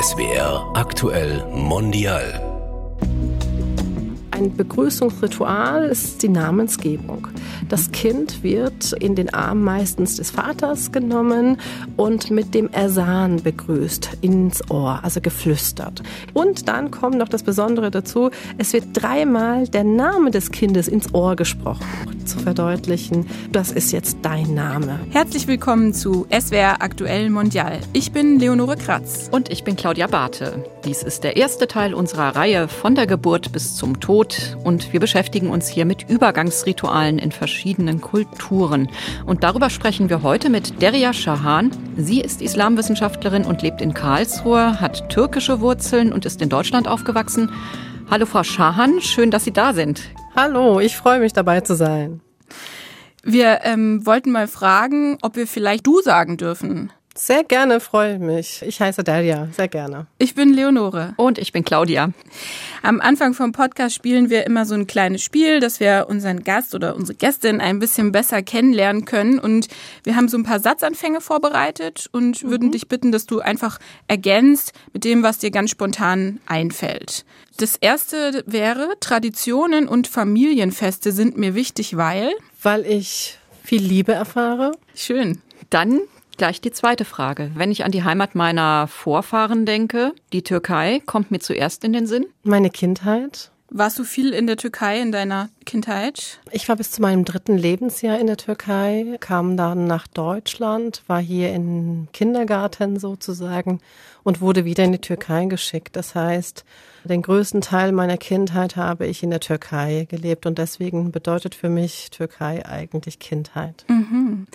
SWR aktuell mondial. Ein Begrüßungsritual ist die Namensgebung. Das Kind wird in den Arm meistens des Vaters genommen und mit dem Ersan begrüßt, ins Ohr, also geflüstert. Und dann kommt noch das Besondere dazu, es wird dreimal der Name des Kindes ins Ohr gesprochen, zu verdeutlichen, das ist jetzt dein Name. Herzlich willkommen zu SWR Aktuell Mondial. Ich bin Leonore Kratz. Und ich bin Claudia Barthe. Dies ist der erste Teil unserer Reihe von der Geburt bis zum Tod und wir beschäftigen uns hier mit Übergangsritualen in verschiedenen Kulturen. Und darüber sprechen wir heute mit Deria Shahan. Sie ist Islamwissenschaftlerin und lebt in Karlsruhe, hat türkische Wurzeln und ist in Deutschland aufgewachsen. Hallo Frau Shahan, schön, dass Sie da sind. Hallo, ich freue mich dabei zu sein. Wir ähm, wollten mal fragen, ob wir vielleicht du sagen dürfen. Sehr gerne, freue mich. Ich heiße Dalia, sehr gerne. Ich bin Leonore. Und ich bin Claudia. Am Anfang vom Podcast spielen wir immer so ein kleines Spiel, dass wir unseren Gast oder unsere Gästin ein bisschen besser kennenlernen können. Und wir haben so ein paar Satzanfänge vorbereitet und mhm. würden dich bitten, dass du einfach ergänzt mit dem, was dir ganz spontan einfällt. Das erste wäre, Traditionen und Familienfeste sind mir wichtig, weil? Weil ich viel Liebe erfahre. Schön. Dann gleich die zweite Frage. Wenn ich an die Heimat meiner Vorfahren denke, die Türkei kommt mir zuerst in den Sinn. Meine Kindheit. Warst du viel in der Türkei in deiner Kindheit? Ich war bis zu meinem dritten Lebensjahr in der Türkei, kam dann nach Deutschland, war hier im Kindergarten sozusagen und wurde wieder in die Türkei geschickt. Das heißt, den größten Teil meiner Kindheit habe ich in der Türkei gelebt und deswegen bedeutet für mich Türkei eigentlich Kindheit. Mhm.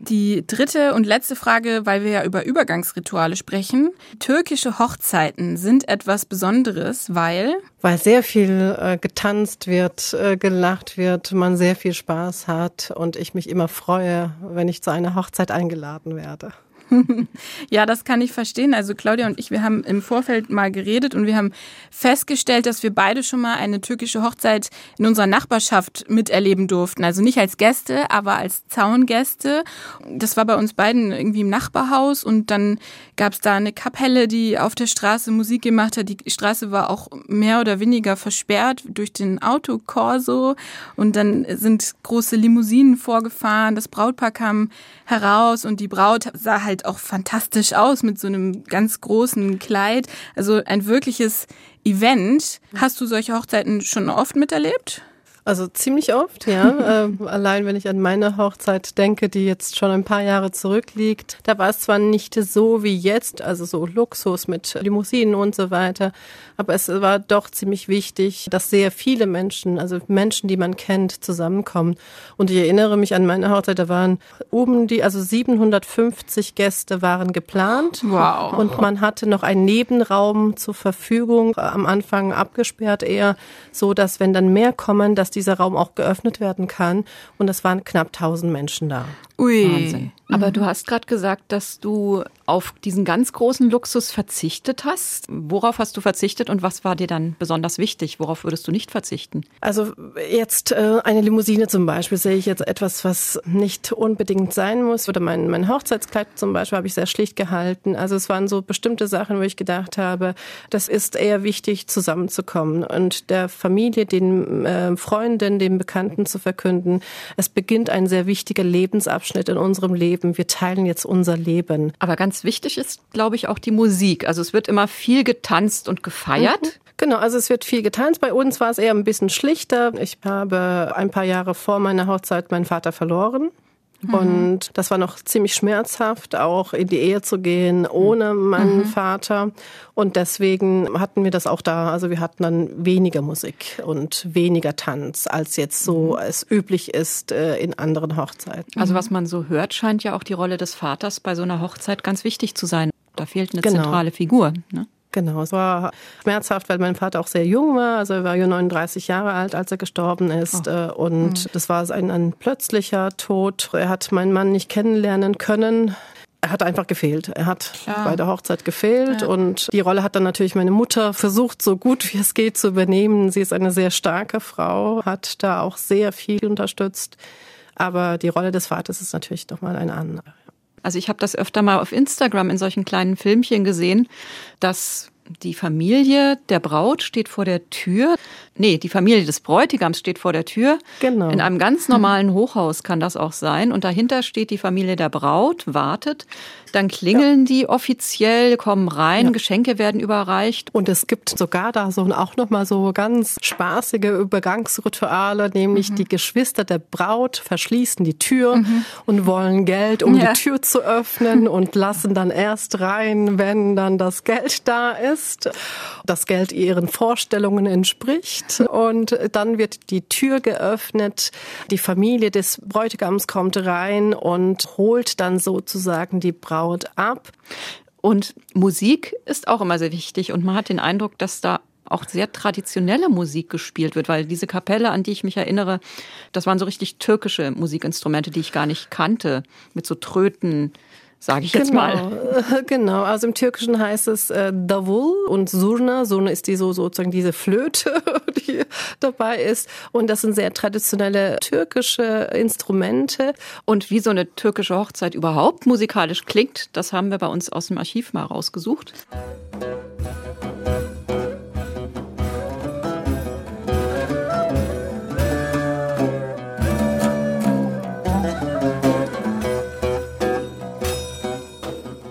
Die dritte und letzte Frage, weil wir ja über Übergangsrituale sprechen. Türkische Hochzeiten sind etwas Besonderes, weil? Weil sehr viel äh, getanzt wird, äh, gelacht wird, man sehr viel Spaß hat und ich mich immer freue, wenn ich zu einer Hochzeit eingeladen werde. ja, das kann ich verstehen. Also Claudia und ich, wir haben im Vorfeld mal geredet und wir haben festgestellt, dass wir beide schon mal eine türkische Hochzeit in unserer Nachbarschaft miterleben durften. Also nicht als Gäste, aber als Zaungäste. Das war bei uns beiden irgendwie im Nachbarhaus und dann gab es da eine Kapelle, die auf der Straße Musik gemacht hat. Die Straße war auch mehr oder weniger versperrt durch den Autokorso und dann sind große Limousinen vorgefahren. Das Brautpaar kam heraus und die Braut sah halt auch fantastisch aus mit so einem ganz großen Kleid. Also ein wirkliches Event. Hast du solche Hochzeiten schon oft miterlebt? Also ziemlich oft, ja. äh, allein wenn ich an meine Hochzeit denke, die jetzt schon ein paar Jahre zurückliegt, da war es zwar nicht so wie jetzt, also so Luxus mit Limousinen und so weiter, aber es war doch ziemlich wichtig, dass sehr viele Menschen, also Menschen, die man kennt, zusammenkommen. Und ich erinnere mich an meine Hochzeit, da waren oben die, also 750 Gäste waren geplant. Wow. Und man hatte noch einen Nebenraum zur Verfügung, am Anfang abgesperrt eher, so dass wenn dann mehr kommen, dass die dieser Raum auch geöffnet werden kann. Und es waren knapp 1000 Menschen da. Ui. Wahnsinn. Aber du hast gerade gesagt, dass du auf diesen ganz großen Luxus verzichtet hast. Worauf hast du verzichtet und was war dir dann besonders wichtig? Worauf würdest du nicht verzichten? Also jetzt äh, eine Limousine zum Beispiel sehe ich jetzt etwas, was nicht unbedingt sein muss. Oder mein, mein Hochzeitskleid zum Beispiel habe ich sehr schlicht gehalten. Also es waren so bestimmte Sachen, wo ich gedacht habe, das ist eher wichtig, zusammenzukommen und der Familie, den äh, Freunden, den Bekannten zu verkünden. Es beginnt ein sehr wichtiger Lebensabschnitt in unserem Leben Leben, wir teilen jetzt unser Leben. Aber ganz wichtig ist, glaube ich, auch die Musik. Also es wird immer viel getanzt und gefeiert. Mhm. Genau, also es wird viel getanzt. Bei uns war es eher ein bisschen schlichter. Ich habe ein paar Jahre vor meiner Hochzeit meinen Vater verloren. Mhm. Und das war noch ziemlich schmerzhaft, auch in die Ehe zu gehen ohne meinen mhm. Vater. Und deswegen hatten wir das auch da. Also wir hatten dann weniger Musik und weniger Tanz, als jetzt so mhm. es üblich ist äh, in anderen Hochzeiten. Also was man so hört, scheint ja auch die Rolle des Vaters bei so einer Hochzeit ganz wichtig zu sein. Da fehlt eine genau. zentrale Figur. Ne? Genau, es war schmerzhaft, weil mein Vater auch sehr jung war. Also er war ja 39 Jahre alt, als er gestorben ist. Oh. Und mhm. das war ein, ein plötzlicher Tod. Er hat meinen Mann nicht kennenlernen können. Er hat einfach gefehlt. Er hat Klar. bei der Hochzeit gefehlt ja. und die Rolle hat dann natürlich meine Mutter versucht, so gut wie es geht zu übernehmen. Sie ist eine sehr starke Frau, hat da auch sehr viel unterstützt. Aber die Rolle des Vaters ist natürlich nochmal eine andere. Also ich habe das öfter mal auf Instagram in solchen kleinen Filmchen gesehen, dass die Familie der Braut steht vor der Tür. Nee, die Familie des Bräutigams steht vor der Tür. Genau. In einem ganz normalen Hochhaus kann das auch sein. Und dahinter steht die Familie der Braut, wartet. Dann klingeln ja. die offiziell, kommen rein, ja. Geschenke werden überreicht. Und es gibt sogar da so auch nochmal so ganz spaßige Übergangsrituale, nämlich mhm. die Geschwister der Braut verschließen die Tür mhm. und wollen Geld, um ja. die Tür zu öffnen und lassen dann erst rein, wenn dann das Geld da ist, das Geld ihren Vorstellungen entspricht. Und dann wird die Tür geöffnet, die Familie des Bräutigams kommt rein und holt dann sozusagen die Braut ab. Und Musik ist auch immer sehr wichtig und man hat den Eindruck, dass da auch sehr traditionelle Musik gespielt wird, weil diese Kapelle, an die ich mich erinnere, das waren so richtig türkische Musikinstrumente, die ich gar nicht kannte, mit so Tröten, sage ich jetzt genau, mal. Genau, also im Türkischen heißt es äh, Davul und Surna. Surna ist die so sozusagen diese Flöte, die dabei ist. Und das sind sehr traditionelle türkische Instrumente. Und wie so eine türkische Hochzeit überhaupt musikalisch klingt, das haben wir bei uns aus dem Archiv mal rausgesucht.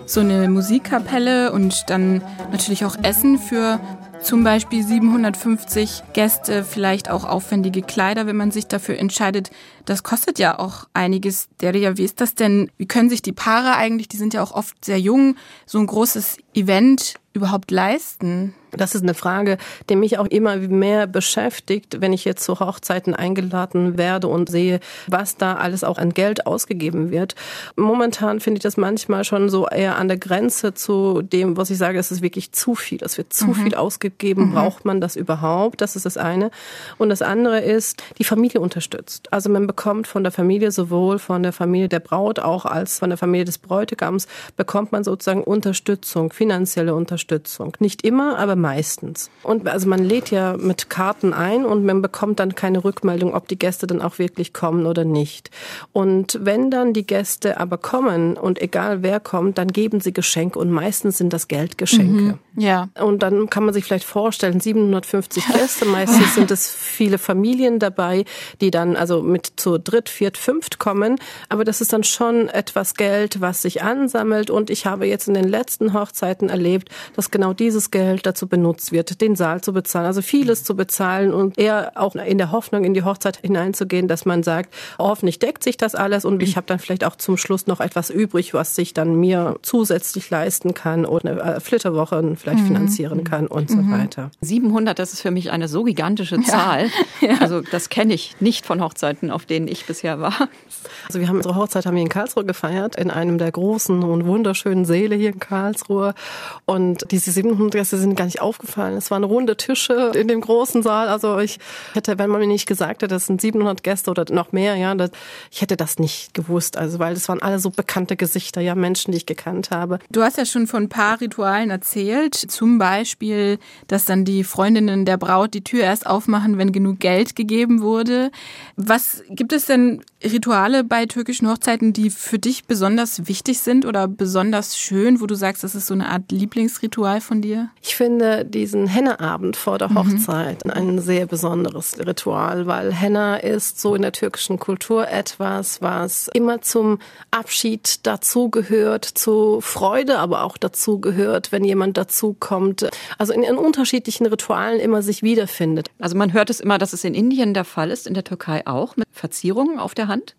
So eine Musikkapelle und dann natürlich auch Essen für zum Beispiel 750 Gäste, vielleicht auch aufwendige Kleider, wenn man sich dafür entscheidet. Das kostet ja auch einiges. Deria, wie ist das denn? Wie können sich die Paare eigentlich, die sind ja auch oft sehr jung, so ein großes Event überhaupt leisten? Das ist eine Frage, die mich auch immer mehr beschäftigt, wenn ich jetzt zu Hochzeiten eingeladen werde und sehe, was da alles auch an Geld ausgegeben wird. Momentan finde ich das manchmal schon so eher an der Grenze zu dem, was ich sage, es ist wirklich zu viel. Es wird zu mhm. viel ausgegeben. Mhm. Braucht man das überhaupt? Das ist das eine. Und das andere ist, die Familie unterstützt. Also man bekommt von der Familie, sowohl von der Familie der Braut auch als von der Familie des Bräutigams, bekommt man sozusagen Unterstützung, finanzielle Unterstützung. Nicht immer, aber meistens. Und also man lädt ja mit Karten ein und man bekommt dann keine Rückmeldung, ob die Gäste dann auch wirklich kommen oder nicht. Und wenn dann die Gäste aber kommen und egal wer kommt, dann geben sie Geschenke und meistens sind das Geldgeschenke. Mhm, ja. Und dann kann man sich vielleicht vorstellen, 750 Gäste, meistens sind es viele Familien dabei, die dann also mit zu dritt, viert, fünft kommen. Aber das ist dann schon etwas Geld, was sich ansammelt. Und ich habe jetzt in den letzten Hochzeiten erlebt, dass genau dieses Geld dazu benutzt wird, den Saal zu bezahlen, also vieles zu bezahlen und eher auch in der Hoffnung in die Hochzeit hineinzugehen, dass man sagt, hoffentlich deckt sich das alles und ich habe dann vielleicht auch zum Schluss noch etwas übrig, was sich dann mir zusätzlich leisten kann oder eine äh, Flitterwoche vielleicht mhm. finanzieren kann und mhm. so weiter. 700, das ist für mich eine so gigantische Zahl. Ja. Ja. Also das kenne ich nicht von Hochzeiten, auf denen ich bisher war. Also wir haben unsere Hochzeit haben wir in Karlsruhe gefeiert, in einem der großen und wunderschönen Säle hier in Karlsruhe. Und diese 700 Gäste sind gar nicht aufgefallen. Es waren runde Tische in dem großen Saal. Also ich hätte, wenn man mir nicht gesagt hätte, das sind 700 Gäste oder noch mehr, ja, das, ich hätte das nicht gewusst. Also weil das waren alle so bekannte Gesichter, ja, Menschen, die ich gekannt habe. Du hast ja schon von ein paar Ritualen erzählt. Zum Beispiel, dass dann die Freundinnen der Braut die Tür erst aufmachen, wenn genug Geld gegeben wurde. Was gibt es denn Rituale bei türkischen Hochzeiten, die für dich besonders wichtig sind oder besonders schön, wo du sagst, das ist so eine Art Lieblingsritual von dir? Ich finde diesen Henna-Abend vor der mhm. Hochzeit mhm. ein sehr besonderes Ritual, weil Henna ist so in der türkischen Kultur etwas, was immer zum Abschied dazugehört, zu Freude aber auch dazugehört, wenn jemand dazukommt. Also in, in unterschiedlichen Ritualen immer sich wiederfindet. Also man hört es immer, dass es in Indien der Fall ist, in der Türkei auch, mit Verzierungen auf der Hand?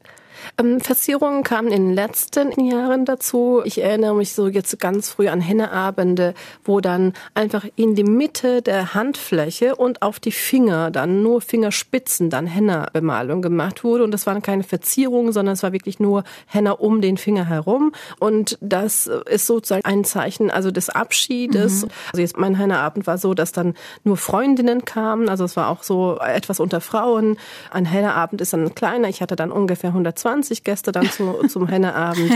Ähm, Verzierungen kamen in den letzten Jahren dazu. Ich erinnere mich so jetzt ganz früh an Henneabende, wo dann einfach in die Mitte der Handfläche und auf die Finger dann nur Fingerspitzen dann Henna-Bemalung gemacht wurde. Und das waren keine Verzierungen, sondern es war wirklich nur Henna um den Finger herum. Und das ist sozusagen ein Zeichen also des Abschiedes. Mhm. Also jetzt mein Henna-Abend war so, dass dann nur Freundinnen kamen. Also es war auch so etwas unter Frauen. Ein Henna-Abend ist dann kleiner. Ich hatte dann ungefähr 120 20 Gäste dann zu, zum Henneabend.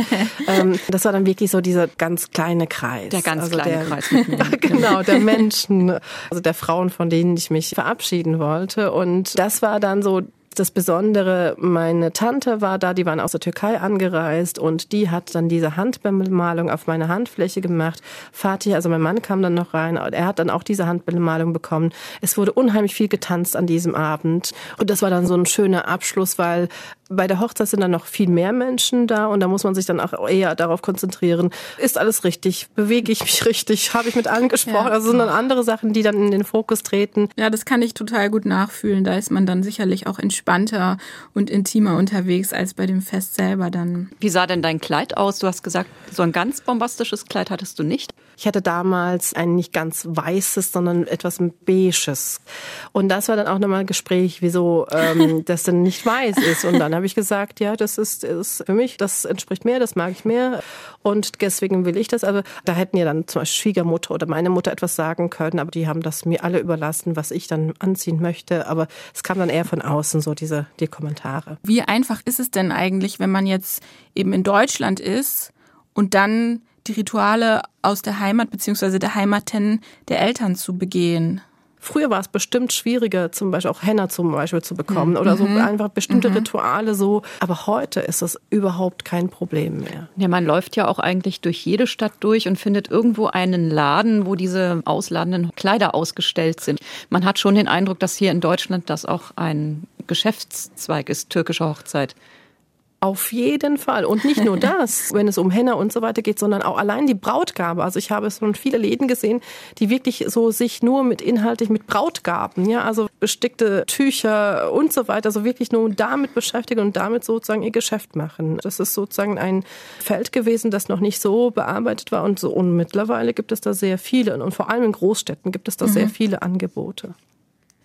ähm, das war dann wirklich so dieser ganz kleine Kreis. Der ganz also kleine der, Kreis. genau, der Menschen, also der Frauen, von denen ich mich verabschieden wollte. Und das war dann so Das Besondere, meine Tante war da, die waren aus der Türkei angereist und die hat dann diese Handbemalung auf meine Handfläche gemacht. Fatih, also mein Mann kam dann noch rein, er hat dann auch diese Handbemalung bekommen. Es wurde unheimlich viel getanzt an diesem Abend und das war dann so ein schöner Abschluss, weil bei der Hochzeit sind dann noch viel mehr Menschen da und da muss man sich dann auch eher darauf konzentrieren. Ist alles richtig? Bewege ich mich richtig? Habe ich mit allen gesprochen? Ja. Also sind dann andere Sachen, die dann in den Fokus treten. Ja, das kann ich total gut nachfühlen. Da ist man dann sicherlich auch entspannter und intimer unterwegs als bei dem Fest selber dann. Wie sah denn dein Kleid aus? Du hast gesagt, so ein ganz bombastisches Kleid hattest du nicht. Ich hatte damals ein nicht ganz weißes, sondern etwas beiges. Und das war dann auch nochmal ein Gespräch, wieso ähm, das denn nicht weiß ist. Und dann habe ich gesagt, ja, das ist, ist für mich, das entspricht mir, das mag ich mehr. Und deswegen will ich das. Aber da hätten ja dann zum Beispiel Schwiegermutter oder meine Mutter etwas sagen können, aber die haben das mir alle überlassen, was ich dann anziehen möchte. Aber es kam dann eher von außen, so diese die Kommentare. Wie einfach ist es denn eigentlich, wenn man jetzt eben in Deutschland ist und dann die Rituale aus der Heimat bzw. der Heimaten der Eltern zu begehen. Früher war es bestimmt schwieriger, zum Beispiel auch Henna zum Beispiel zu bekommen mhm. oder so mhm. einfach bestimmte mhm. Rituale so. Aber heute ist das überhaupt kein Problem mehr. Ja, man läuft ja auch eigentlich durch jede Stadt durch und findet irgendwo einen Laden, wo diese ausladenden Kleider ausgestellt sind. Man hat schon den Eindruck, dass hier in Deutschland das auch ein Geschäftszweig ist, türkische Hochzeit. Auf jeden Fall. Und nicht nur das, wenn es um Henna und so weiter geht, sondern auch allein die Brautgabe. Also ich habe schon viele Läden gesehen, die wirklich so sich nur mit inhaltlich mit Brautgaben, ja, also bestickte Tücher und so weiter, also wirklich nur damit beschäftigen und damit sozusagen ihr Geschäft machen. Das ist sozusagen ein Feld gewesen, das noch nicht so bearbeitet war und so. Und mittlerweile gibt es da sehr viele und vor allem in Großstädten gibt es da mhm. sehr viele Angebote.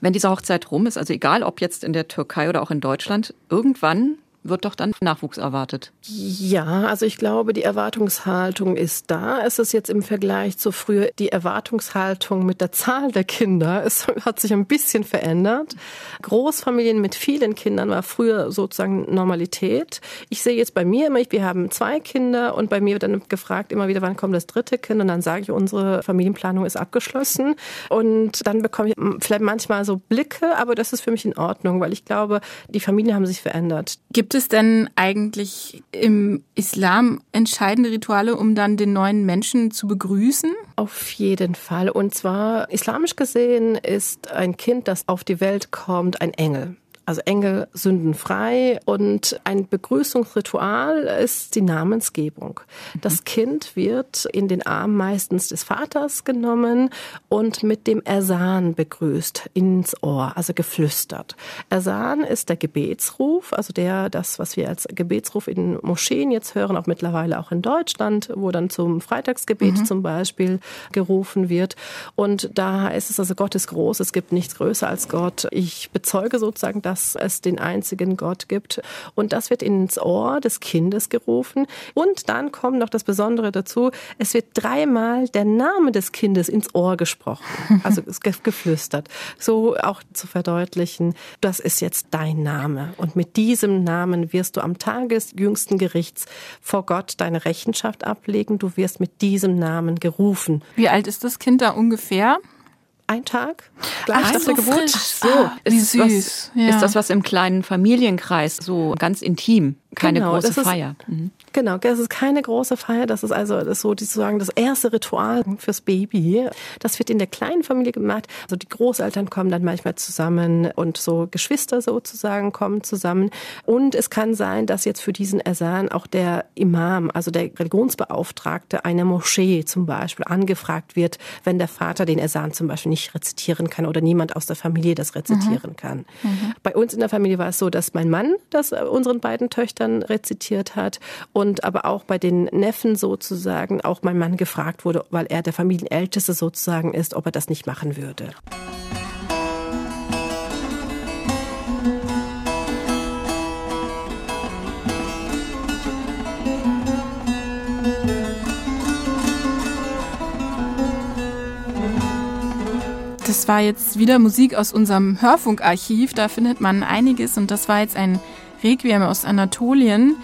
Wenn diese Hochzeit rum ist, also egal ob jetzt in der Türkei oder auch in Deutschland, irgendwann wird doch dann Nachwuchs erwartet. Ja, also ich glaube, die Erwartungshaltung ist da. Es ist jetzt im Vergleich zu früher die Erwartungshaltung mit der Zahl der Kinder. Es hat sich ein bisschen verändert. Großfamilien mit vielen Kindern war früher sozusagen Normalität. Ich sehe jetzt bei mir immer, wir haben zwei Kinder und bei mir wird dann gefragt immer wieder, wann kommt das dritte Kind? Und dann sage ich, unsere Familienplanung ist abgeschlossen. Und dann bekomme ich vielleicht manchmal so Blicke, aber das ist für mich in Ordnung, weil ich glaube, die Familien haben sich verändert. Gibt es denn eigentlich im Islam entscheidende Rituale, um dann den neuen Menschen zu begrüßen? Auf jeden Fall. Und zwar islamisch gesehen ist ein Kind, das auf die Welt kommt, ein Engel also Engel sündenfrei. Und ein Begrüßungsritual ist die Namensgebung. Das mhm. Kind wird in den Arm meistens des Vaters genommen und mit dem Ersan begrüßt ins Ohr, also geflüstert. Ersan ist der Gebetsruf, also der, das, was wir als Gebetsruf in Moscheen jetzt hören, auch mittlerweile auch in Deutschland, wo dann zum Freitagsgebet mhm. zum Beispiel gerufen wird. Und da heißt es also, Gott ist groß, es gibt nichts größer als Gott. Ich bezeuge sozusagen das, dass es den einzigen Gott gibt. Und das wird ins Ohr des Kindes gerufen. Und dann kommt noch das Besondere dazu, es wird dreimal der Name des Kindes ins Ohr gesprochen, also geflüstert. So auch zu verdeutlichen, das ist jetzt dein Name. Und mit diesem Namen wirst du am Tage des jüngsten Gerichts vor Gott deine Rechenschaft ablegen. Du wirst mit diesem Namen gerufen. Wie alt ist das Kind da ungefähr? Ein Tag gleich Ach, nach so der Geburt. So, ah, wie süß. Was, ja. Ist das was im kleinen Familienkreis, so ganz intim? Keine genau, große Feier. mhm. Genau, das ist keine große Feier. Das ist also das ist so sozusagen das erste Ritual fürs Baby. Das wird in der kleinen Familie gemacht. Also die Großeltern kommen dann manchmal zusammen und so Geschwister sozusagen kommen zusammen. Und es kann sein, dass jetzt für diesen Ersan auch der Imam, also der Religionsbeauftragte einer Moschee zum Beispiel angefragt wird, wenn der Vater den Ersan zum Beispiel nicht rezitieren kann oder niemand aus der Familie das rezitieren mhm. kann. Mhm. Bei uns in der Familie war es so, dass mein Mann das unseren beiden Töchtern Töchtern rezitiert hat und aber auch bei den Neffen sozusagen auch mein Mann gefragt wurde, weil er der Familienälteste sozusagen ist, ob er das nicht machen würde. Das war jetzt wieder Musik aus unserem Hörfunkarchiv. Da findet man einiges und das war jetzt ein Requiem aus Anatolien.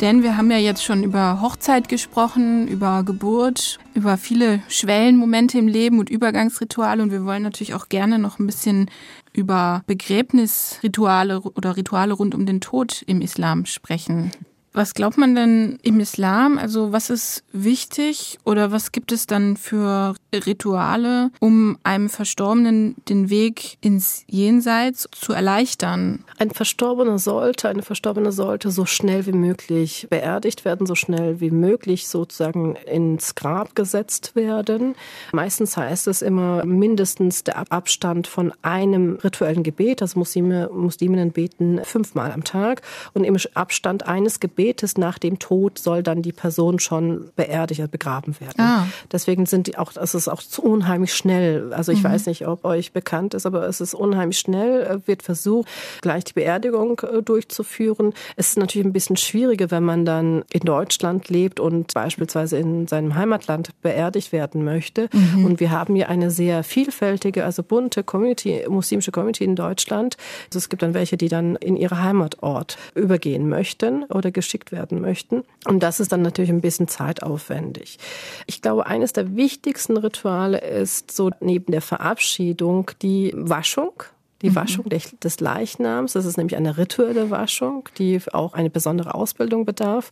Denn wir haben ja jetzt schon über Hochzeit gesprochen, über Geburt, über viele Schwellenmomente im Leben und Übergangsrituale. Und wir wollen natürlich auch gerne noch ein bisschen über Begräbnisrituale oder Rituale rund um den Tod im Islam sprechen. Was glaubt man denn im Islam? Also was ist wichtig oder was gibt es dann für Rituale, um einem Verstorbenen den Weg ins Jenseits zu erleichtern? Ein Verstorbener sollte, eine Verstorbene sollte so schnell wie möglich beerdigt werden, so schnell wie möglich sozusagen ins Grab gesetzt werden. Meistens heißt es immer mindestens der Abstand von einem rituellen Gebet. Also Muslime, Musliminnen beten fünfmal am Tag und im Abstand eines Gebets spätestens nach dem Tod soll dann die Person schon beerdigt, begraben werden. Ah. Deswegen sind die auch, es ist auch unheimlich schnell. Also ich mhm. weiß nicht, ob euch bekannt ist, aber es ist unheimlich schnell, äh, wird versucht, gleich die Beerdigung äh, durchzuführen. Es ist natürlich ein bisschen schwieriger, wenn man dann in Deutschland lebt und beispielsweise in seinem Heimatland beerdigt werden möchte. Mhm. Und wir haben hier eine sehr vielfältige, also bunte Community, muslimische Community in Deutschland. Also es gibt dann welche, die dann in ihre Heimatort übergehen möchten oder geschehen geschickt werden möchten. Und das ist dann natürlich ein bisschen zeitaufwendig. Ich glaube, eines der wichtigsten Rituale ist so neben der Verabschiedung die Waschung die mhm. Waschung des Leichnams. Das ist nämlich eine rituelle Waschung, die auch eine besondere Ausbildung bedarf.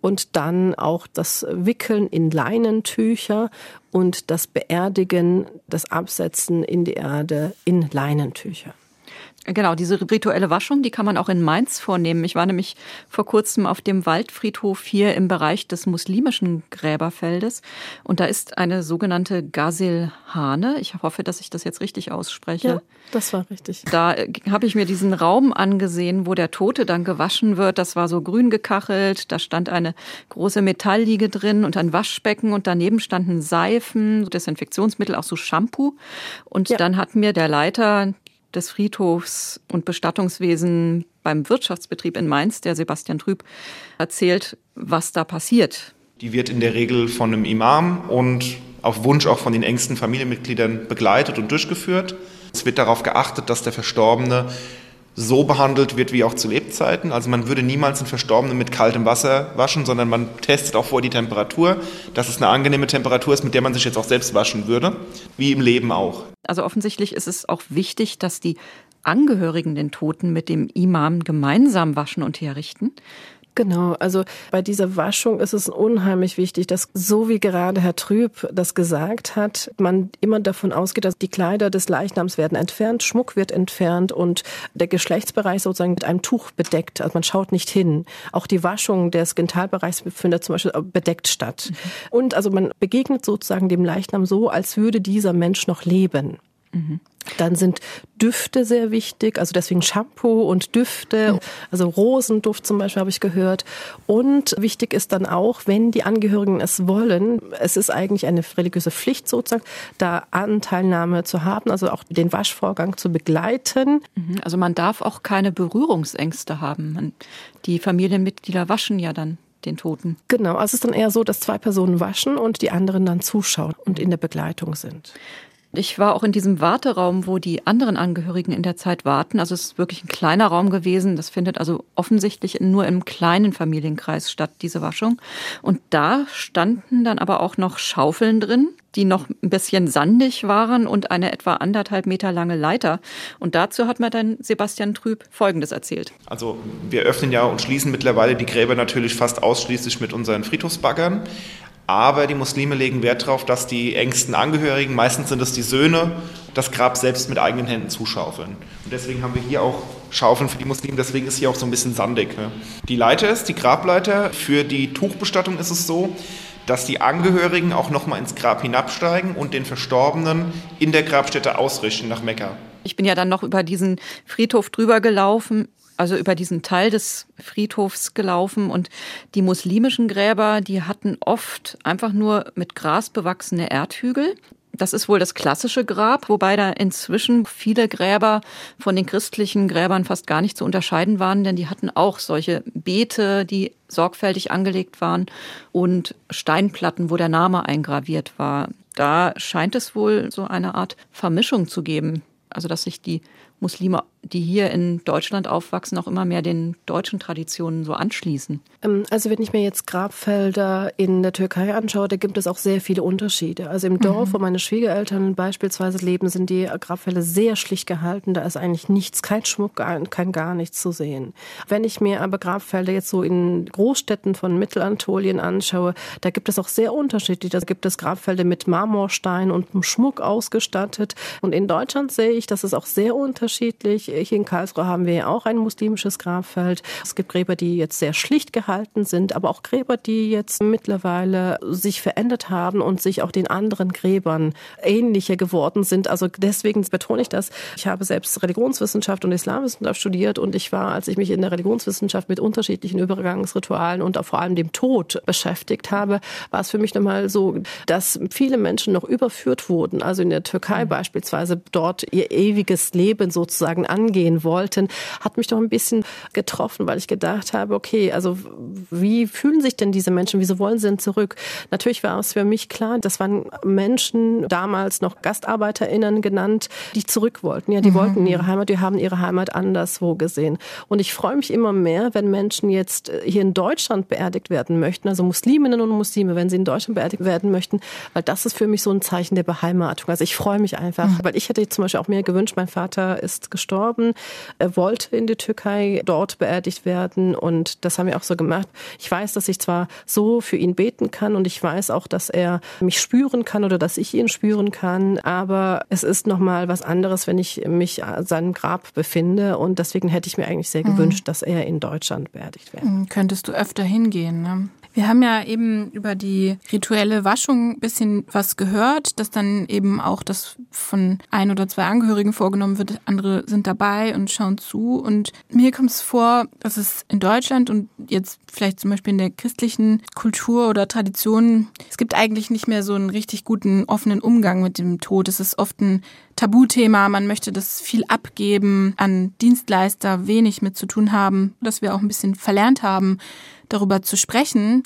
Und dann auch das Wickeln in Leinentücher und das Beerdigen, das Absetzen in die Erde in Leinentücher. Genau, diese rituelle Waschung, die kann man auch in Mainz vornehmen. Ich war nämlich vor kurzem auf dem Waldfriedhof hier im Bereich des muslimischen Gräberfeldes und da ist eine sogenannte Gazelhane. Ich hoffe, dass ich das jetzt richtig ausspreche. Ja, das war richtig. Da äh, habe ich mir diesen Raum angesehen, wo der Tote dann gewaschen wird. Das war so grün gekachelt. Da stand eine große Metallliege drin und ein Waschbecken und daneben standen Seifen, Desinfektionsmittel, auch so Shampoo. Und ja. dann hat mir der Leiter des Friedhofs und Bestattungswesen beim Wirtschaftsbetrieb in Mainz, der Sebastian Trüb, erzählt, was da passiert. Die wird in der Regel von einem Imam und auf Wunsch auch von den engsten Familienmitgliedern begleitet und durchgeführt. Es wird darauf geachtet, dass der Verstorbene so behandelt wird wie auch zu Lebzeiten. Also man würde niemals einen Verstorbenen mit kaltem Wasser waschen, sondern man testet auch vor die Temperatur, dass es eine angenehme Temperatur ist, mit der man sich jetzt auch selbst waschen würde, wie im Leben auch. Also offensichtlich ist es auch wichtig, dass die Angehörigen den Toten mit dem Imam gemeinsam waschen und herrichten. Genau, also bei dieser Waschung ist es unheimlich wichtig, dass so wie gerade Herr Trüb das gesagt hat, man immer davon ausgeht, dass die Kleider des Leichnams werden entfernt, Schmuck wird entfernt und der Geschlechtsbereich sozusagen mit einem Tuch bedeckt. Also man schaut nicht hin. Auch die Waschung des Genitalbereichs findet zum Beispiel bedeckt statt. Mhm. Und also man begegnet sozusagen dem Leichnam so, als würde dieser Mensch noch leben. Mhm. Dann sind Düfte sehr wichtig, also deswegen Shampoo und Düfte, also Rosenduft zum Beispiel habe ich gehört. Und wichtig ist dann auch, wenn die Angehörigen es wollen, es ist eigentlich eine religiöse Pflicht sozusagen, da Anteilnahme zu haben, also auch den Waschvorgang zu begleiten. Mhm. Also man darf auch keine Berührungsängste haben. Die Familienmitglieder waschen ja dann den Toten. Genau, also es ist dann eher so, dass zwei Personen waschen und die anderen dann zuschauen und in der Begleitung sind. Ich war auch in diesem Warteraum, wo die anderen Angehörigen in der Zeit warten. Also es ist wirklich ein kleiner Raum gewesen. Das findet also offensichtlich nur im kleinen Familienkreis statt, diese Waschung. Und da standen dann aber auch noch Schaufeln drin, die noch ein bisschen sandig waren und eine etwa anderthalb Meter lange Leiter. Und dazu hat mir dann Sebastian Trüb Folgendes erzählt. Also wir öffnen ja und schließen mittlerweile die Gräber natürlich fast ausschließlich mit unseren Friedhofsbaggern. Aber die Muslime legen Wert darauf, dass die engsten Angehörigen, meistens sind es die Söhne, das Grab selbst mit eigenen Händen zuschaufeln. Und deswegen haben wir hier auch Schaufeln für die Muslime, deswegen ist hier auch so ein bisschen sandig. Ne? Die Leiter ist, die Grableiter, für die Tuchbestattung ist es so, dass die Angehörigen auch nochmal ins Grab hinabsteigen und den Verstorbenen in der Grabstätte ausrichten nach Mekka. Ich bin ja dann noch über diesen Friedhof drüber gelaufen also über diesen Teil des Friedhofs gelaufen und die muslimischen Gräber, die hatten oft einfach nur mit Gras bewachsene Erdhügel. Das ist wohl das klassische Grab, wobei da inzwischen viele Gräber von den christlichen Gräbern fast gar nicht zu unterscheiden waren, denn die hatten auch solche Beete, die sorgfältig angelegt waren und Steinplatten, wo der Name eingraviert war. Da scheint es wohl so eine Art Vermischung zu geben, also dass sich die Muslime, die hier in Deutschland aufwachsen, auch immer mehr den deutschen Traditionen so anschließen? Ähm, also wenn ich mir jetzt Grabfelder in der Türkei anschaue, da gibt es auch sehr viele Unterschiede. Also im Dorf, mhm. wo meine Schwiegereltern beispielsweise leben, sind die Grabfelder sehr schlicht gehalten. Da ist eigentlich nichts, kein Schmuck, kein gar nichts zu sehen. Wenn ich mir aber Grabfelder jetzt so in Großstädten von Mittelantolien anschaue, da gibt es auch sehr unterschiedlich. Da gibt es Grabfelder mit Marmorstein und Schmuck ausgestattet. Und in Deutschland sehe ich, das ist auch sehr unterschiedlich. Hier in Karlsruhe haben wir ja auch ein muslimisches Grabfeld. Es gibt Gräber, die jetzt sehr schlicht gehalten sind, aber auch Gräber, die jetzt mittlerweile sich verändert haben und sich auch den anderen Gräbern ähnlicher geworden sind. Also deswegen betone ich das. Ich habe selbst Religionswissenschaft und Islamwissenschaft studiert und ich war, als ich mich in der Religionswissenschaft mit unterschiedlichen Übergangsritualen und auch vor allem dem Tod beschäftigt habe, war es für mich nochmal so, dass viele Menschen noch überführt wurden. Also in der Türkei mhm. beispielsweise dort ihr ewiges Leben sozusagen angehen wollten, hat mich doch ein bisschen getroffen, weil ich gedacht habe, okay, also wie fühlen sich denn diese Menschen? Wieso wollen sie denn zurück? Natürlich war es für mich klar, das waren Menschen, damals noch GastarbeiterInnen genannt, die zurück wollten. Ja, die mhm. wollten ihre Heimat, die haben ihre Heimat anderswo gesehen. Und ich freue mich immer mehr, wenn Menschen jetzt hier in Deutschland beerdigt werden möchten, also Musliminnen und Muslime, wenn sie in Deutschland beerdigt werden möchten, weil das ist für mich so ein Zeichen der Beheimatung. Also ich freue mich einfach, mhm. weil ich hätte zum Beispiel auch mir gewünscht, mein Vater ist gestorben, er wollte in die Türkei dort beerdigt werden und das haben wir auch so gemacht. Ich weiß, dass ich zwar so für ihn beten kann und ich weiß auch, dass er mich spüren kann oder dass ich ihn spüren kann, aber es ist nochmal was anderes, wenn ich mich an seinem Grab befinde und deswegen hätte ich mir eigentlich sehr mhm. gewünscht, dass er in Deutschland beerdigt wäre. Mhm, könntest du öfter hingehen, ne? Wir haben ja eben über die rituelle Waschung ein bisschen was gehört, dass dann eben auch das von ein oder zwei Angehörigen vorgenommen wird. Andere sind dabei und schauen zu. Und mir kommt es vor, dass es in Deutschland und jetzt vielleicht zum Beispiel in der christlichen Kultur oder Tradition, es gibt eigentlich nicht mehr so einen richtig guten offenen Umgang mit dem Tod. Es ist oft ein Tabuthema. Man möchte das viel abgeben an Dienstleister, wenig mit zu tun haben, dass wir auch ein bisschen verlernt haben, darüber zu sprechen.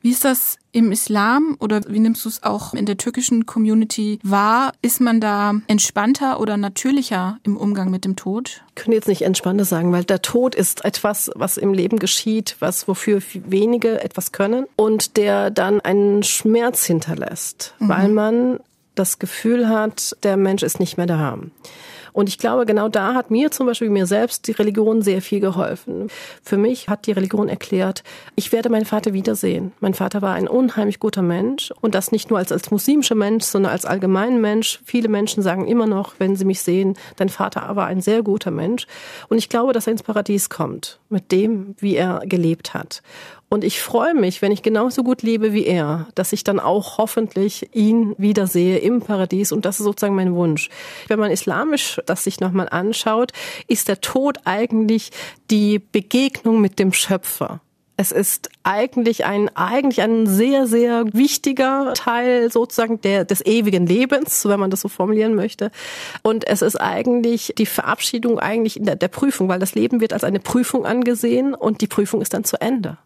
Wie ist das im Islam oder wie nimmst du es auch in der türkischen Community wahr? Ist man da entspannter oder natürlicher im Umgang mit dem Tod? Ich kann jetzt nicht entspannter sagen, weil der Tod ist etwas, was im Leben geschieht, was wofür wenige etwas können und der dann einen Schmerz hinterlässt, mhm. weil man das Gefühl hat, der Mensch ist nicht mehr da. Und ich glaube, genau da hat mir zum Beispiel mir selbst die Religion sehr viel geholfen. Für mich hat die Religion erklärt, ich werde meinen Vater wiedersehen. Mein Vater war ein unheimlich guter Mensch und das nicht nur als, als muslimischer Mensch, sondern als allgemein Mensch. Viele Menschen sagen immer noch, wenn sie mich sehen, dein Vater war ein sehr guter Mensch. Und ich glaube, dass er ins Paradies kommt mit dem, wie er gelebt hat. Und ich freue mich, wenn ich genauso gut lebe wie er, dass ich dann auch hoffentlich ihn wiedersehe im Paradies. Und das ist sozusagen mein Wunsch. Wenn man islamisch das sich nochmal anschaut, ist der Tod eigentlich die Begegnung mit dem Schöpfer. Es ist eigentlich ein, eigentlich ein sehr, sehr wichtiger Teil sozusagen der, des ewigen Lebens, wenn man das so formulieren möchte. Und es ist eigentlich die Verabschiedung eigentlich in der, der Prüfung, weil das Leben wird als eine Prüfung angesehen und die Prüfung ist dann zu Ende.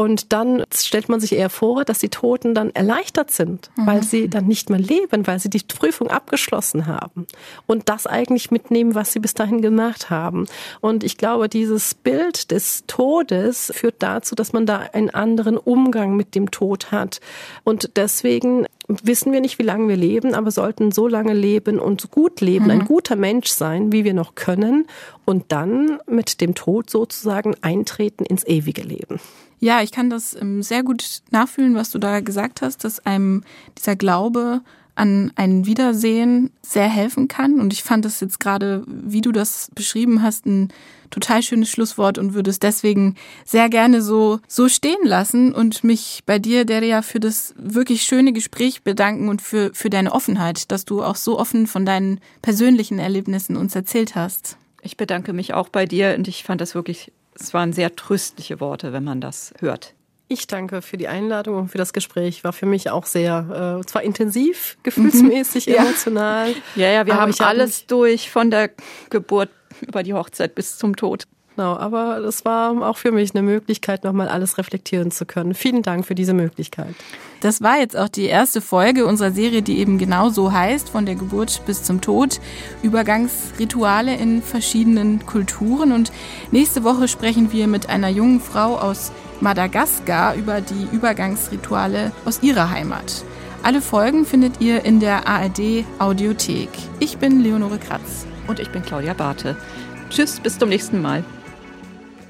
Und dann stellt man sich eher vor, dass die Toten dann erleichtert sind, mhm. weil sie dann nicht mehr leben, weil sie die Prüfung abgeschlossen haben und das eigentlich mitnehmen, was sie bis dahin gemacht haben. Und ich glaube, dieses Bild des Todes führt dazu, dass man da einen anderen Umgang mit dem Tod hat. Und deswegen wissen wir nicht, wie lange wir leben, aber sollten so lange leben und gut leben, mhm. ein guter Mensch sein, wie wir noch können und dann mit dem Tod sozusagen eintreten ins ewige Leben. Ja, ich kann das ähm, sehr gut nachfühlen, was du da gesagt hast, dass einem dieser Glaube an ein Wiedersehen sehr helfen kann. Und ich fand das jetzt gerade, wie du das beschrieben hast, ein total schönes Schlusswort und würde es deswegen sehr gerne so, so stehen lassen und mich bei dir, Deria, für das wirklich schöne Gespräch bedanken und für, für deine Offenheit, dass du auch so offen von deinen persönlichen Erlebnissen uns erzählt hast. Ich bedanke mich auch bei dir und ich fand das wirklich es waren sehr tröstliche Worte, wenn man das hört. Ich danke für die Einladung und für das Gespräch. War für mich auch sehr, äh, zwar intensiv, gefühlsmäßig, mhm. emotional. Ja, ja, wir haben alles durch, von der Geburt über die Hochzeit bis zum Tod. Genau, aber das war auch für mich eine Möglichkeit, nochmal alles reflektieren zu können. Vielen Dank für diese Möglichkeit. Das war jetzt auch die erste Folge unserer Serie, die eben genau so heißt, von der Geburt bis zum Tod. Übergangsrituale in verschiedenen Kulturen. Und nächste Woche sprechen wir mit einer jungen Frau aus Madagaskar über die Übergangsrituale aus ihrer Heimat. Alle Folgen findet ihr in der ARD Audiothek. Ich bin Leonore Kratz. Und ich bin Claudia Barthe. Tschüss, bis zum nächsten Mal.